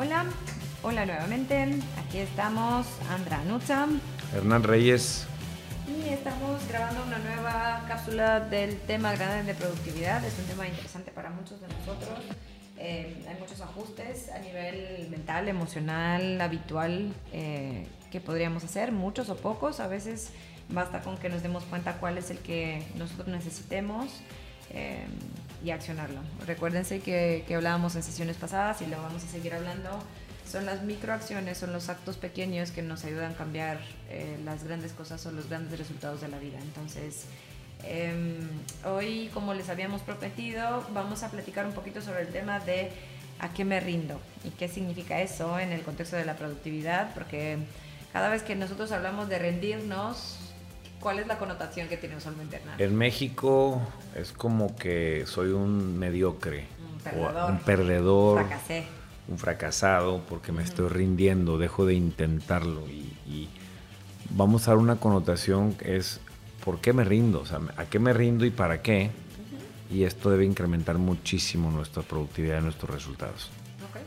Hola, hola nuevamente. Aquí estamos, Andra Nucha. Hernán Reyes. Y estamos grabando una nueva cápsula del tema grande de productividad. Es un tema interesante para muchos de nosotros. Eh, hay muchos ajustes a nivel mental, emocional, habitual eh, que podríamos hacer, muchos o pocos. A veces basta con que nos demos cuenta cuál es el que nosotros necesitemos. Eh, y accionarlo. Recuérdense que, que, hablábamos en sesiones pasadas y lo vamos a seguir hablando. Son las microacciones, son los actos pequeños que nos ayudan a cambiar eh, las grandes cosas o los grandes resultados de la vida. Entonces, eh, hoy, como les habíamos prometido, vamos a platicar un poquito sobre el tema de a qué me rindo y qué significa eso en el contexto de la productividad, porque cada vez que nosotros hablamos de rendirnos, ¿Cuál es la connotación que tiene usualmente Hernán? En México es como que soy un mediocre, un perdedor, un, perdedor Fracasé. un fracasado, porque me estoy rindiendo, dejo de intentarlo. Y, y, vamos a dar una connotación que es, ¿por qué me rindo? O sea, ¿a qué me rindo y para qué? Uh -huh. Y esto debe incrementar muchísimo nuestra productividad y nuestros resultados. Okay.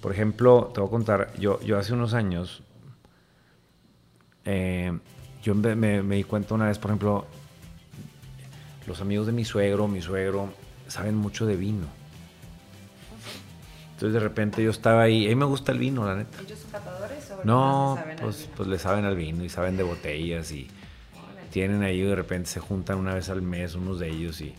Por ejemplo, te voy a contar, yo, yo hace unos años... Eh, yo me, me, me, di cuenta una vez, por ejemplo, los amigos de mi suegro, mi suegro, saben mucho de vino. Entonces de repente yo estaba ahí, a mí me gusta el vino, la neta. ¿Ellos son catadores o no? saben pues, pues le saben al vino y saben de botellas y tienen ahí de repente se juntan una vez al mes unos de ellos y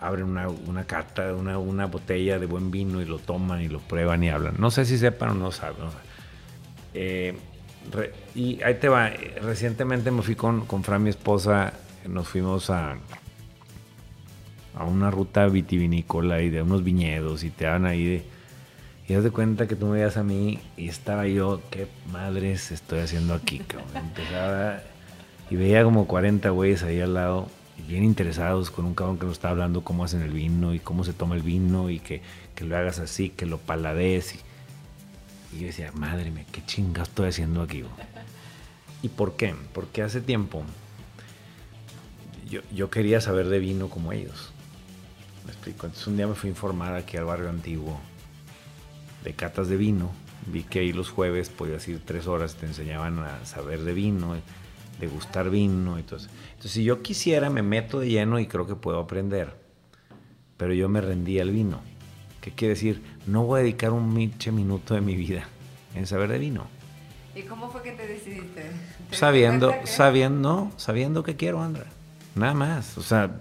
abren una, una carta, una, una botella de buen vino y lo toman y lo prueban y hablan. No sé si sepan o no saben. No eh, Re, y ahí te va. Recientemente me fui con, con Fran, mi esposa. Nos fuimos a, a una ruta vitivinícola y de unos viñedos y te dan ahí de. Y das de cuenta que tú me veías a mí y estaba yo, qué madres estoy haciendo aquí, cabrón. Empezaba y veía como 40 güeyes ahí al lado, bien interesados con un cabrón que nos estaba hablando cómo hacen el vino y cómo se toma el vino y que, que lo hagas así, que lo paladees. Y, y yo decía, madre mía, qué chingas estoy haciendo aquí. ¿Y por qué? Porque hace tiempo yo, yo, quería saber de vino como ellos. Me explico. Entonces un día me fui a informar aquí al barrio antiguo de catas de vino. Vi que ahí los jueves podías ir tres horas, te enseñaban a saber de vino, de gustar vino. Entonces, entonces si yo quisiera me meto de lleno y creo que puedo aprender. Pero yo me rendí al vino. ¿Qué quiere decir? No voy a dedicar un minche minuto de mi vida en saber de vino. ¿Y cómo fue que te decidiste? ¿Te sabiendo, que... sabiendo, sabiendo que quiero, Andra. Nada más. O sea,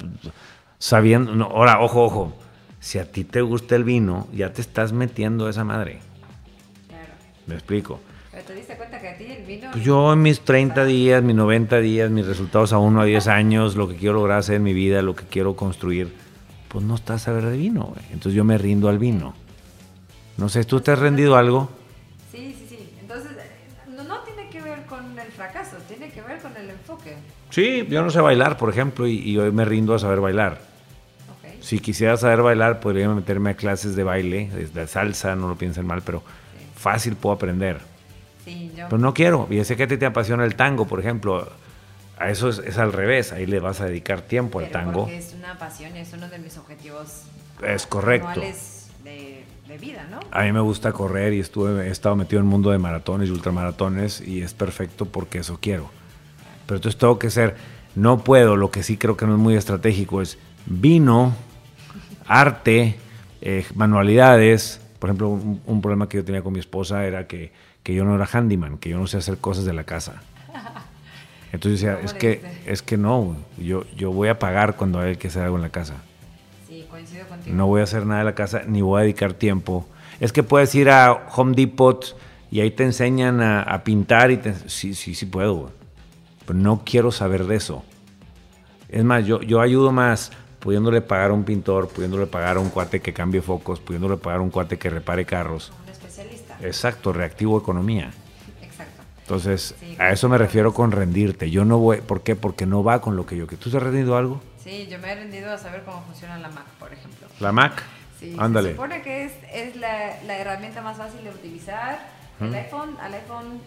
sabiendo. No, ahora, ojo, ojo. Si a ti te gusta el vino, ya te estás metiendo esa madre. Claro. ¿Me explico? Pero te diste cuenta que a ti el vino. Pues yo en mis 30 días, mis 90 días, mis resultados a 1 a 10 años, lo que quiero lograr hacer en mi vida, lo que quiero construir pues no estás a saber de vino, güey. Entonces yo me rindo al vino. No sé, ¿tú te has rendido algo? Sí, sí, sí. Entonces, no, no, tiene que ver con el fracaso, tiene que ver con el enfoque. Sí, yo no sé bailar, por ejemplo, y, y hoy me rindo a saber bailar. Okay. Si quisiera saber bailar, podría meterme a clases de baile, de salsa, no lo piensen mal, pero sí. fácil puedo aprender. Sí, yo. Pero no quiero. Y sé que a ti te apasiona el tango, por ejemplo a eso es, es, al revés, ahí le vas a dedicar tiempo Pero al tango. Porque es una pasión, es uno de mis objetivos es correcto. De, de, vida, ¿no? A mí me gusta correr y estuve, he estado metido en el mundo de maratones y ultramaratones y es perfecto porque eso quiero. Pero entonces tengo que ser, no puedo, lo que sí creo que no es muy estratégico es vino, arte, eh, manualidades. Por ejemplo, un, un, problema que yo tenía con mi esposa era que, que yo no era handyman, que yo no sé hacer cosas de la casa. Entonces decía, es que, es que no, yo, yo voy a pagar cuando hay que hacer algo en la casa. Sí, coincido contigo. No voy a hacer nada en la casa, ni voy a dedicar tiempo. Es que puedes ir a Home Depot y ahí te enseñan a, a pintar y te, sí, sí, sí puedo. Pero no quiero saber de eso. Es más, yo, yo ayudo más pudiéndole pagar a un pintor, pudiéndole pagar a un cuate que cambie focos, pudiéndole pagar a un cuate que repare carros. Un especialista. Exacto, reactivo economía. Entonces, Sí, a eso me refiero con rendirte. Yo no voy, ¿por qué? Porque no va con lo que yo quiero. ¿Tú te has rendido algo? Sí, yo me he rendido a saber cómo funciona la Mac, por ejemplo. La Mac. Sí, Ándale. Se supone que es, es la, la herramienta más fácil de utilizar. El Ujú. iPhone, al iPhone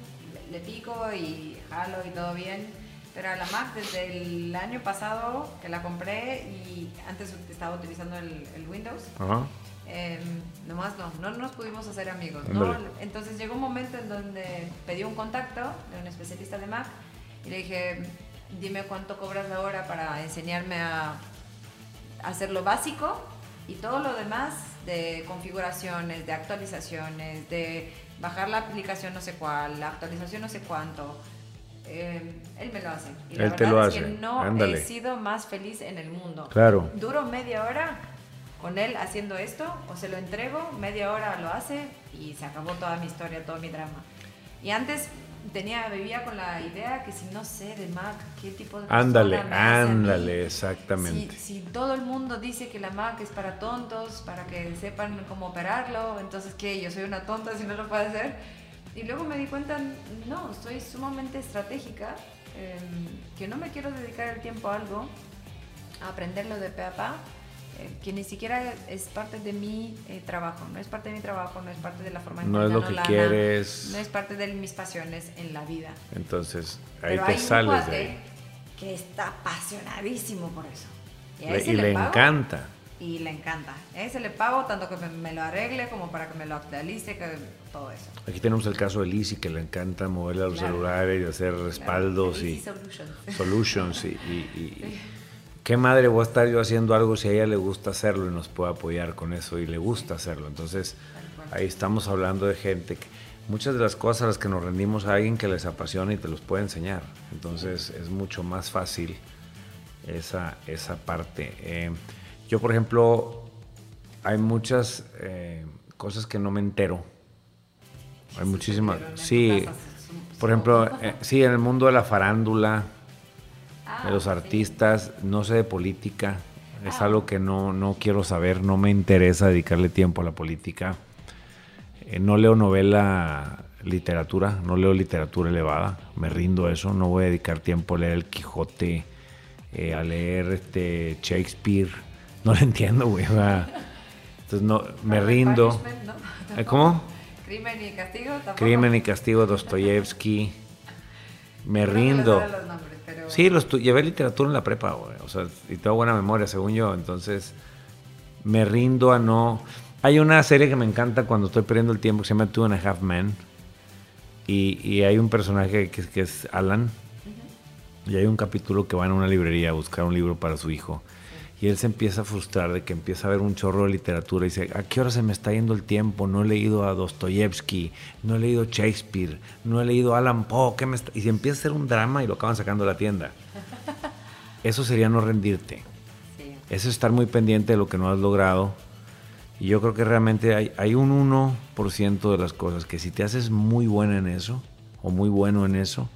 le, pico y jalo y todo bien. Pero a la Mac desde el año pasado que la compré y antes estaba utilizando el, el Windows, Ajá. Eh, nomás no, no nos pudimos hacer amigos. ¿no? Entonces llegó un momento en donde pedí un contacto de un especialista de Mac y le dije, dime cuánto cobras la hora para enseñarme a hacer lo básico y todo lo demás de configuraciones, de actualizaciones, de bajar la aplicación no sé cuál, la actualización no sé cuánto. Eh, él me lo hace. Y la él verdad te lo es hace. que no he sido más feliz en el mundo. Claro. Duro media hora con él haciendo esto, o se lo entrego, media hora lo hace y se acabó toda mi historia, todo mi drama. Y antes tenía, vivía con la idea que si no sé de Mac, qué tipo de... Ándale, ándale, exactamente. Si, todo el mundo dice que la Mac es para tontos, para que sepan cómo operarlo, entonces ¿qué? Yo soy una tonta si no lo puedo hacer. Y luego me di cuenta, no, estoy sumamente estratégica, em, que no me quiero dedicar el tiempo a algo, a aprenderlo de pe a pa, que ni siquiera es parte de mi eh, trabajo, no es parte de mi trabajo, no es parte de la forma en no es lo que quieres, no es parte de mis pasiones en la vida. Entonces, ahí te sales de ahí. Que está apasionadísimo por eso. Y, le, encanta. Y le encanta. A ese le pago tanto que me, lo arregle como para que me lo actualice, que todo eso. Aquí tenemos el caso de Lizzie, que le encanta moverle a los celulares y hacer respaldos y solutions. Solutions y ¿qué madre voy a estar yo haciendo algo si a ella le gusta hacerlo y nos puede apoyar con eso y le gusta hacerlo? Entonces, ahí estamos hablando de gente que muchas de las cosas a las que nos rendimos a alguien que les apasiona y te los puede enseñar. Entonces, es mucho más fácil esa, esa parte. Eh, yo, por ejemplo, hay muchas eh, cosas que no me entero. Hay muchísimas. Sí, por ejemplo, eh, sí, en el mundo de la farándula de los artistas, no sé de política, es algo que no, no quiero saber, no me interesa dedicarle tiempo a la política. Eh, no leo novela, literatura, no leo literatura elevada, me rindo a eso, no voy a dedicar tiempo a leer El Quijote, eh, a leer este Shakespeare, no lo entiendo, güey. Entonces no, me rindo. ¿Eh, ¿Cómo? Crimen y castigo. Crimen y castigo, Dostoyevsky. Me rindo. Sí, los llevé literatura en la prepa, güey. O sea, y tengo buena memoria, según yo. Entonces, me rindo a no. Hay una serie que me encanta cuando estoy perdiendo el tiempo que se llama Two and a Half Men. Y, hay un personaje que, es Alan. Y hay un capítulo que va en una librería a buscar un libro para su hijo. Y él se empieza a frustrar de que empieza a ver un chorro de literatura y dice, ¿a qué hora se me está yendo el tiempo? No he leído a Dostoyevsky, no he leído Shakespeare, no he leído Alan Poe. ¿qué me Y se empieza a hacer un drama y lo acaban sacando de la tienda. Eso sería no rendirte. Eso es estar muy pendiente de lo que no has logrado. Y yo creo que realmente hay, hay un 1% de las cosas que si te haces muy buena en eso, o muy bueno en eso,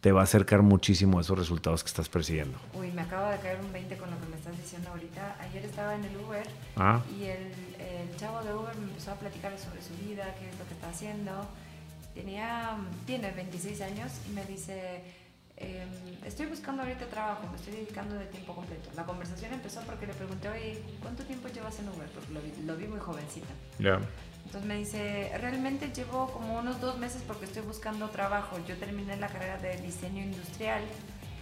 te va a acercar muchísimo a esos resultados que estás persiguiendo. Uy, me acaba de caer un 20 con lo que diciendo ahorita. Ayer estaba en el Uber ah. y el, el, chavo de Uber me empezó a platicar sobre su vida, qué es lo que está haciendo. Tenía, tiene 26 años y me dice, em, estoy buscando ahorita trabajo, me estoy dedicando de tiempo completo. La conversación empezó porque le pregunté, oye, ¿cuánto tiempo llevas en Uber? Porque lo vi, lo vi muy jovencita. Ya. Entonces me dice, realmente llevo como unos dos meses porque estoy buscando trabajo. Yo terminé la carrera de diseño industrial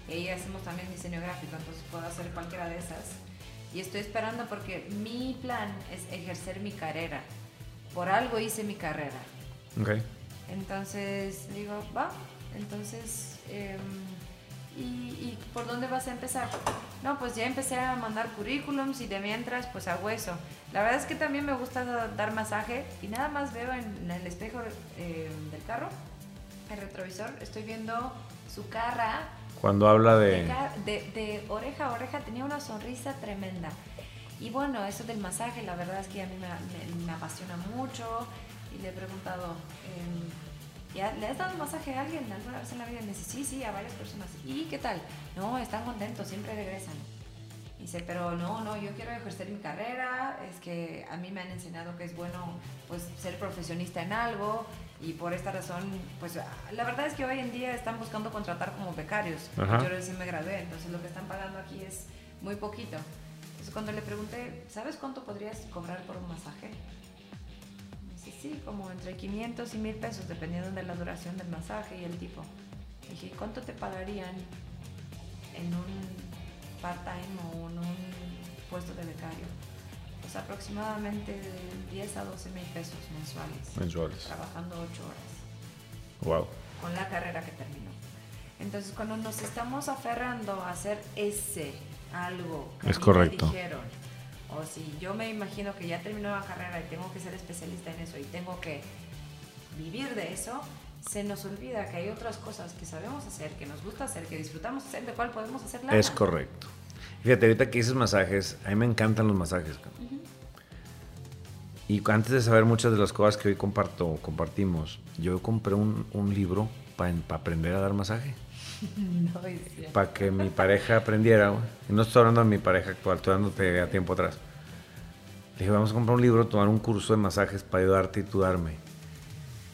y hacemos también diseño gráfico, entonces puedo hacer cualquiera de esas. Y estoy esperando porque mi plan es ejercer mi carrera. Por algo hice mi carrera. Okay. Entonces digo, va, entonces... Eh, ¿Y, por dónde vas a empezar? No, pues ya empecé a mandar currículums y de mientras pues a hueso. La verdad es que también me gusta dar masaje y nada más veo en, el espejo eh, del carro, el retrovisor, estoy viendo su cara. Cuando habla de... De, oreja a oreja tenía una sonrisa tremenda. Y bueno, eso del masaje, la verdad es que a mí me, apasiona mucho y le he preguntado... Eh, ¿Le has dado masaje a alguien alguna vez en la vida? Y me dice, sí, sí, a varias personas. ¿Y qué tal? No, están contentos, siempre regresan. dice, pero no, no, yo quiero ejercer mi carrera, es que a mí me han enseñado que es bueno pues ser profesionista en algo y por esta razón, pues la verdad es que hoy en día están buscando contratar como becarios. Yo recién me gradué, entonces lo que están pagando aquí es muy poquito. Entonces cuando le pregunté, ¿sabes cuánto podrías cobrar por un masaje? sí, como entre 500 y 1000 pesos, dependiendo de la duración del masaje y el tipo. Dije, ¿cuánto te pagarían en un part-time o en un puesto de becario? Pues aproximadamente 10 a 12 mil pesos mensuales. Mensuales. Trabajando 8 horas. Wow. Con la carrera que terminó. Entonces, cuando nos estamos aferrando a hacer ese algo que es correcto. me dijeron, o si yo me imagino que ya terminó la carrera y tengo que ser especialista en eso y tengo que vivir de eso, se nos olvida que hay otras cosas que sabemos hacer, que nos gusta hacer, que disfrutamos hacer, de cuál podemos hacer lana. Es correcto. Fíjate, ahorita que dices masajes, a mí me encantan los masajes. Y antes de saber muchas de las cosas que hoy comparto, compartimos, yo compré un, un libro para aprender a dar masaje. No. Para que mi pareja aprendiera. no estoy hablando de mi pareja actual, estoy hablando de a tiempo atrás. Le dije, vamos a comprar un libro, tomar un curso de masajes para ayudarte y tú darme.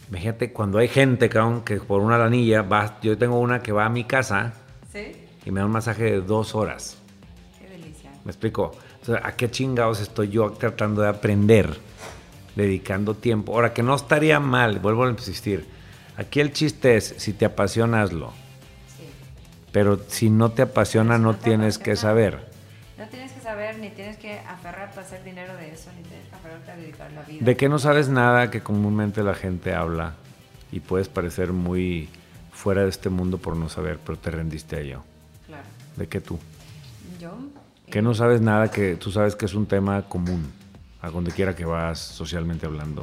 Imagínate cuando hay gente, cabrón, que por una lanilla va, yo tengo una que va a mi casa ¿Sí? y me da un masaje de dos horas. ¿Me explico? Entonces, ¿a qué chingados estoy yo tratando de aprender? Dedicando tiempo. Ahora, que no estaría mal, vuelvo a insistir. Aquí el chiste es, si te apasiona, hazlo. Sí. Pero si no te apasiona, Si no tienes que saber. No tienes que saber, ni tienes que aferrarte a hacer dinero de eso, ni tienes que aferrarte a dedicar la vida. De que no sabes nada que comúnmente la gente habla y puedes parecer muy fuera de este mundo por no saber, pero te rendiste a ello. Claro. ¿De qué tú? Yo. Que no sabes nada que tú sabes que es un tema común, a donde quiera que vas socialmente hablando.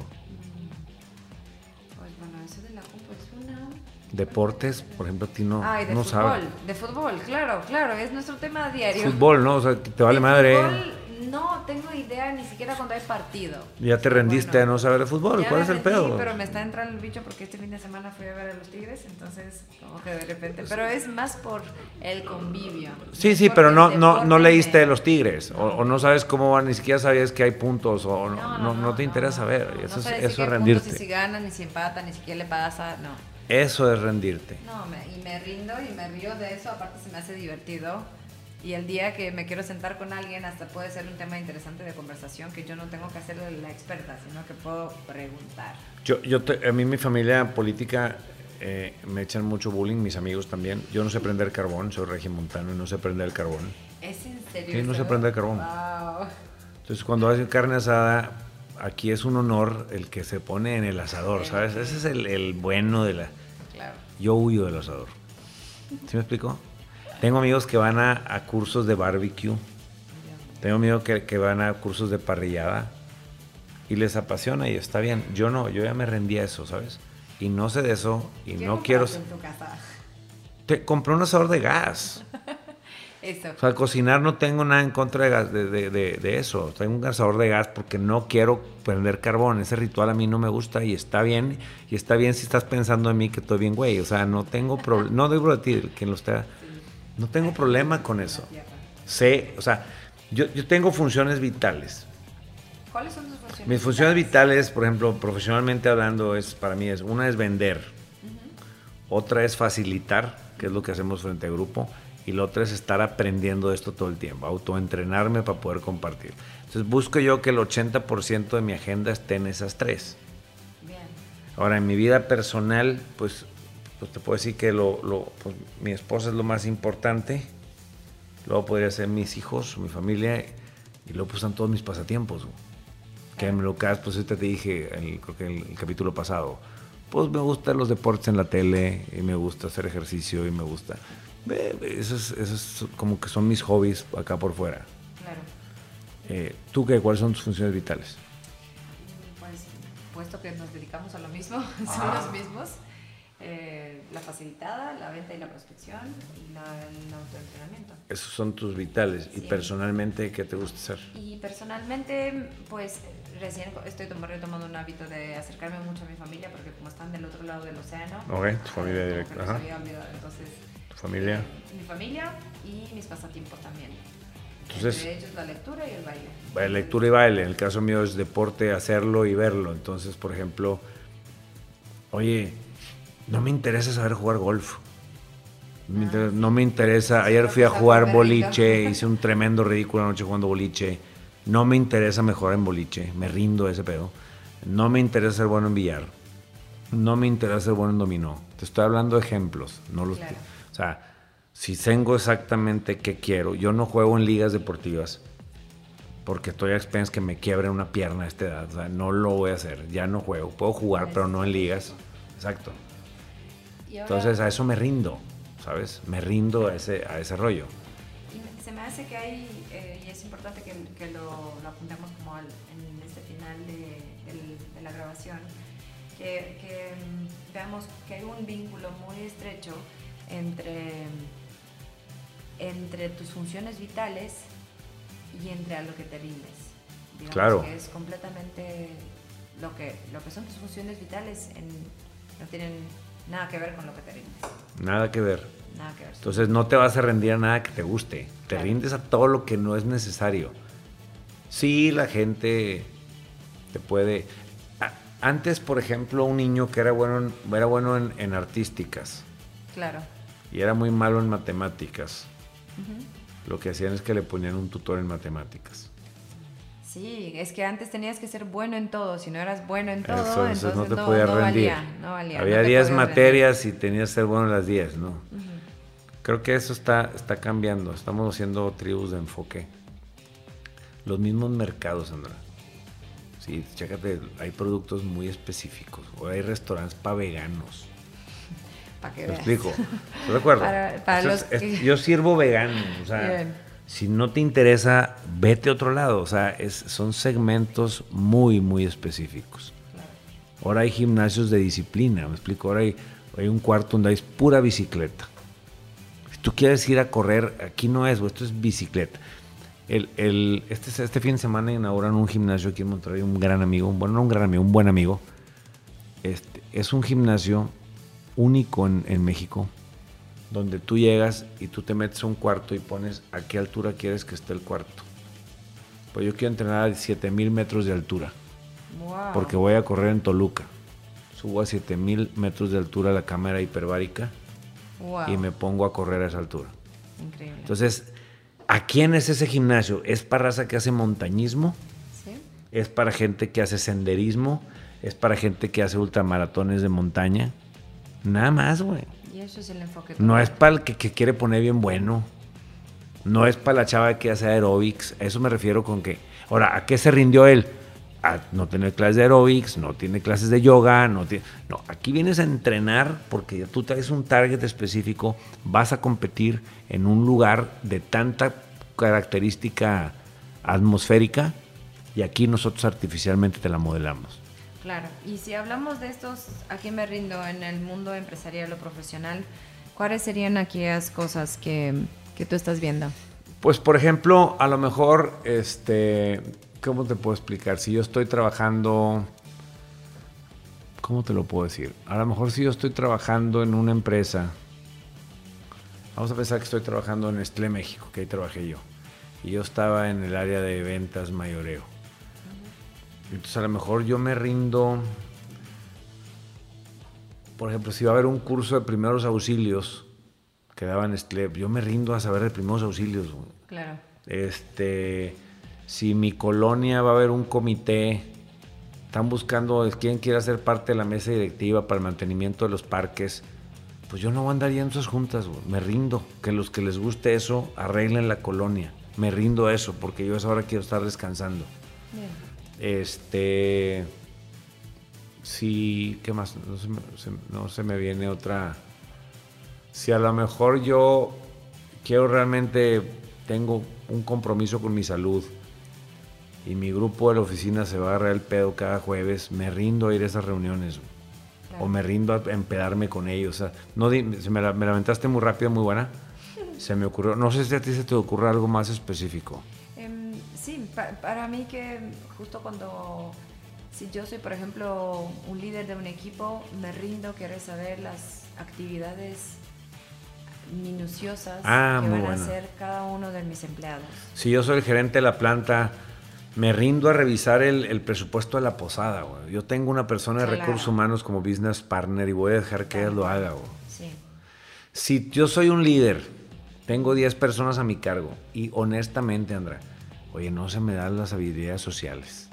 Pues bueno, eso de la compu es una. Deportes, por ejemplo, a ti no, Ay, de no fútbol. sabes. De fútbol, claro, claro, es nuestro tema diario. Fútbol, ¿no? O sea, te vale De madre. fútbol, no tengo idea ni siquiera cuando hay partido. Ya te rendiste bueno, a no saber de fútbol. ¿Cuál es el rendí, pedo? Pero me está entrando el bicho porque este fin de semana fui a ver a los Tigres, entonces como que de repente. Pero es más por el convivio. Sí, sí, pero no, no, no leíste de los Tigres. O, o no sabes cómo van, ni siquiera sabías que hay puntos. O no, No, no, no te interesa no, Eso, es, eso si es puntos, rendirte. Ni si gana, ni si empata, ni si qué le pasa, no. Eso es rendirte. No, me- y me rindo y me río de eso, aparte se me hace divertido. Y el día que me quiero sentar con alguien, hasta puede ser un tema interesante de conversación que yo no tengo que hacer la experta, sino que puedo preguntar. Yo, yo te- a mí mi familia política eh, me echan mucho bullying, mis amigos también. Yo no sé prender carbón, soy regimontano y no sé prender el carbón. ¿Es en serio? Sí, no se eso? prende el carbón. Wow. Entonces cuando hacen carne asada, aquí es un honor el que se pone en el asador, ¿sabes? Ese es el, el bueno de la... Claro. Yo huyo del asador. ¿Sí me explico? Tengo amigos que van a, a cursos de barbecue. Tengo amigos que, que van a cursos de parrillada. Y les apasiona y está bien. Yo no, yo ya me rendí a eso, ¿sabes? Y no sé de eso y ¿Qué no quiero... en tu casa? Te compré un asador de gas. Eso. O sea, cocinar no tengo nada en contra de, gas- de, de- de- de eso. Tengo un asador de gas porque no quiero prender carbón. Ese ritual a mí no me gusta y está bien. Y está bien si estás pensando en mí que estoy bien, güey. O sea, no tengo problema. No digo de ti, quien lo está. No tengo problema con eso. Sé, o sea, yo, yo tengo funciones vitales. ¿Cuáles son tus funciones? Mis funciones vitales? por ejemplo, profesionalmente hablando, es para mí es una es vender, otra es facilitar, que es lo que hacemos frente a grupo, y la otra es estar aprendiendo esto todo el tiempo, autoentrenarme para poder compartir. Entonces busco yo que el 80% de mi agenda esté en esas tres. Bien. Ahora, en mi vida personal, pues, pues te puedo decir que lo, lo- pues, mi esposa es lo más importante. Luego podría ser mis hijos, mi familia. Y luego pues están todos mis pasatiempos. güey. Que en lo que pues ahorita te dije, el- creo que en el, capítulo pasado. Pues me gustan los deportes en la tele, y me gusta hacer ejercicio, y me gusta... ve, ve, Eso es, eso es como que son mis hobbies acá por fuera. Claro. Eh, ¿Tú qué? ¿Cuáles son tus funciones vitales? Pues, puesto que nos dedicamos a lo mismo, son Ah. los mismos. eh, la facilitada, la venta y la prospección y la, el autoentrenamiento. Esos son tus vitales. Y personalmente, ¿qué te gusta hacer? Y personalmente, pues recién estoy tom- retomando un hábito de acercarme mucho a mi familia porque como están del otro lado del océano. Ok, tu familia eh, como directa, ajá. entonces, ¿Tu familia? eh, mi familia y mis pasatiempos también. Entonces- Entre ellos la lectura y el baile. Eh, Lectura y baile. En el caso mío es deporte, hacerlo y verlo. Entonces, por ejemplo, oye, no me interesa saber jugar golf. Me No me interesa. Ayer fui a Pues, jugar perrito. boliche, hice un tremendo ridículo anoche jugando boliche. No me interesa mejorar en boliche, me rindo a ese pedo. No me interesa ser bueno en billar. No me interesa ser bueno en dominó. Te estoy hablando de ejemplos, no los. Claro. O sea, si tengo exactamente qué quiero, yo no juego en ligas deportivas porque estoy a expensas que me quiebre una pierna a esta edad. O sea, no lo voy a hacer. Ya no juego. Puedo jugar, pero no en ligas. Exacto. Entonces a eso me rindo, ¿sabes? Me rindo a ese, a ese rollo. Y se me hace que hay, eh, y es importante que, que lo, lo, apuntemos como en este final de, de, la grabación, que, que mm, veamos que hay un vínculo muy estrecho entre, entre tus funciones vitales y entre a lo que te rindes. Digamos claro. Que es completamente lo que, lo que son tus funciones vitales en, no tienen nada que ver con lo que te rindes. Nada que ver. Nada que ver. Entonces no te vas a rendir a nada que te guste. Te rindes a todo lo que no es necesario. Sí, la gente te puede... Antes, por ejemplo, un niño que era bueno en, era bueno en, artísticas. Claro. Y era muy malo en matemáticas. Lo que hacían es que le ponían un tutor en matemáticas. Sí, es que antes tenías que ser bueno en todo. Si no eras bueno en todo, entonces no te podías rendir. Valía, Había 10 materias y tenías que ser bueno en las 10, ¿no? Creo que eso está, está cambiando. Estamos haciendo tribus de enfoque. Los mismos mercados, Andrés. Sí, chécate, hay productos muy específicos. O hay restaurantes para veganos. Para que ¿Te explico? ¿Estás de acuerdo? Para, los yo sirvo vegano. O sea, si no te interesa, vete a otro lado. O sea, son segmentos muy, muy específicos. Ahora hay gimnasios de disciplina, me explico. Ahora hay, un cuarto donde hay pura bicicleta. Si tú quieres ir a correr, aquí no es, esto es bicicleta. Este, este fin de semana inauguran un gimnasio aquí en Monterrey, un gran amigo, bueno, no un gran amigo, un buen amigo. Este, es un gimnasio único en México donde tú llegas y tú te metes a un cuarto y pones a qué altura quieres que esté el cuarto. Pues yo quiero entrenar a 7000 metros de altura. Porque voy a correr en Toluca. Subo a 7000 metros de altura la cámara hiperbárica y me pongo a correr a esa altura. Increíble. Entonces, ¿a quién es ese gimnasio? ¿Es para raza que hace montañismo? ¿Sí? ¿Es para gente que hace senderismo? ¿Es para gente que hace ultramaratones de montaña? Nada más, güey. Y eso es el enfoque. No es para el que, quiere poner bien bueno. No es para la chava que hace aerobics. A eso me refiero con que. Ahora, ¿a qué se rindió él? A no tener clases de aerobics, no tiene clases de yoga, no tiene. No, aquí vienes a entrenar porque ya tú traes un target específico, vas a competir en un lugar de tanta característica atmosférica y aquí nosotros artificialmente te la modelamos. Claro, y si hablamos de estos, ¿a quién me rindo en el mundo empresarial o profesional? ¿Cuáles serían aquellas cosas que, que tú estás viendo? Pues, por ejemplo, a lo mejor, este, ¿cómo te puedo explicar? Si yo estoy trabajando, ¿cómo te lo puedo decir? A lo mejor si yo estoy trabajando en una empresa, vamos a pensar que estoy trabajando en Estlé México, que ahí trabajé yo, y yo estaba en el área de ventas mayoreo entonces a lo mejor yo me rindo, por ejemplo, si va a haber un curso de primeros auxilios que daban STLEP, yo me rindo a saber de primeros auxilios. Claro. Este, si mi colonia va a haber un comité, están buscando quién quiere ser parte de la mesa directiva para el mantenimiento de los parques, pues yo no voy a andar yendo a esas juntas, me rindo. Que los que les guste eso arreglen la colonia. Me rindo a eso, porque yo a esa hora quiero estar descansando. Bien. Este. Sí, ¿qué más? No se, me, viene otra. Si a lo mejor yo quiero realmente, tengo un compromiso con mi salud y mi grupo de la oficina se va a agarrar el pedo cada jueves, me rindo a ir a esas reuniones. O me rindo a empedarme con ellos. O sea, no, me, la, me lamentaste muy rápido, muy buena. Se me ocurrió. No sé si a ti se te ocurre algo más específico sí, para mí que justo cuando, si yo soy, por ejemplo, un líder de un equipo, me rindo, quiero saber las actividades minuciosas ah, que van a hacer cada uno de mis empleados. Si yo soy el gerente de la planta, me rindo a revisar el, presupuesto de la posada. Yo tengo una persona de recursos humanos como business partner y voy a dejar que ella lo haga. Sí. Si yo soy un líder, tengo 10 personas a mi cargo y honestamente, Andrea, Oye, no se me dan las habilidades sociales.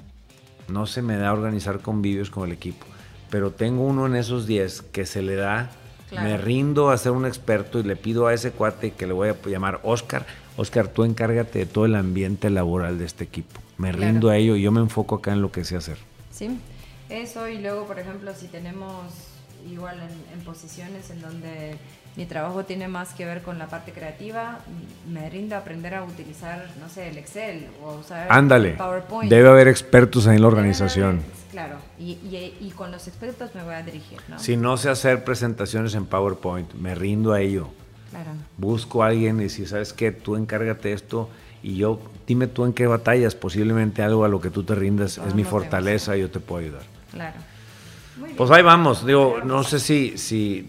No se me da organizar convivios con el equipo. Pero tengo uno en esos 10 que se le da Me rindo a ser un experto y le pido a ese cuate que le voy a llamar Oscar, Oscar, tú encárgate de todo el ambiente laboral de este equipo. Me rindo a ello y yo me enfoco acá en lo que sé hacer. Sí, eso y luego, por ejemplo, si tenemos igual en, posiciones en donde mi trabajo tiene más que ver con la parte creativa, me rindo a aprender a utilizar, no sé, el Excel o usar Ándale, PowerPoint. Debe haber expertos en la organización. claro, y, y, con los expertos me voy a dirigir. ¿no? Si no sé hacer presentaciones en PowerPoint, me rindo a ello. Claro. Busco a alguien y si sabes que tú encárgate esto y yo, dime tú en qué batallas, posiblemente algo a lo que tú te rindas es mi fortaleza y yo te puedo ayudar. Claro. Pues ahí vamos, digo, no sé si, si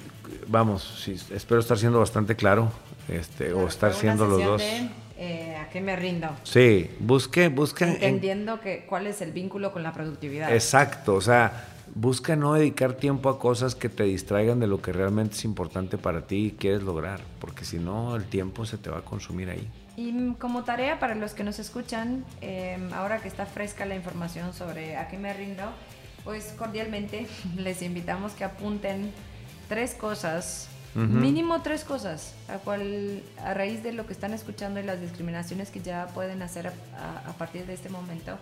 vamos, si, espero estar siendo bastante claro, este, o estar siendo los dos. Eh, ¿A qué me rindo? Sí, busque, busque. Entendiendo que cuál es el vínculo con la productividad. Exacto, o sea, busca no dedicar tiempo a cosas que te distraigan de lo que realmente es importante para ti y quieres lograr, porque si no, el tiempo se te va a consumir ahí. Y como tarea para los que nos escuchan, em, ahora que está fresca la información sobre a qué me rindo, pues cordialmente les invitamos que apunten tres cosas, mínimo tres cosas, a, cual, a raíz de lo que están escuchando y las discriminaciones que ya pueden hacer a, partir de este momento,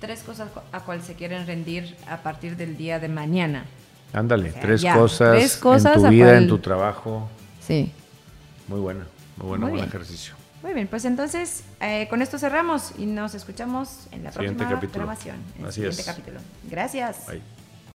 tres cosas a cual se quieren rendir a partir del día de mañana. Ándale, tres, cosas cosas en tu vida, en tu trabajo. Sí. Muy buena, muy buena, buen ejercicio. Muy bien, pues entonces eh, con esto cerramos y nos escuchamos en la próxima grabación. En el siguiente capítulo. Gracias. Bye.